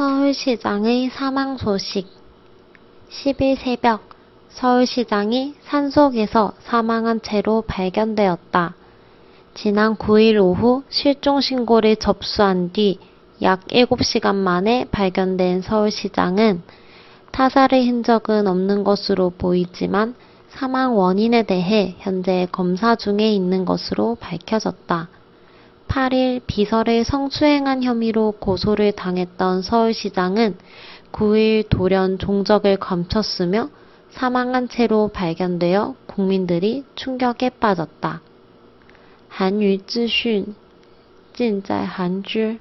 서울시장의 사망 소식 10일 새벽 서울시장이 산속에서 사망한 채로 발견되었다. 지난 9일 오후 실종 신고를 접수한 뒤 약 7시간 만에 발견된 서울시장은 타살의 흔적은 없는 것으로 보이지만 사망 원인에 대해 현재 검사 중에 있는 것으로 밝혀졌다. 8일 비서를 성추행한 혐의로 고소를 당했던 서울시장은 9일 돌연 종적을 감췄으며 사망한 채로 발견되어 국민들이 충격에 빠졌다. 韩语资讯尽在韩知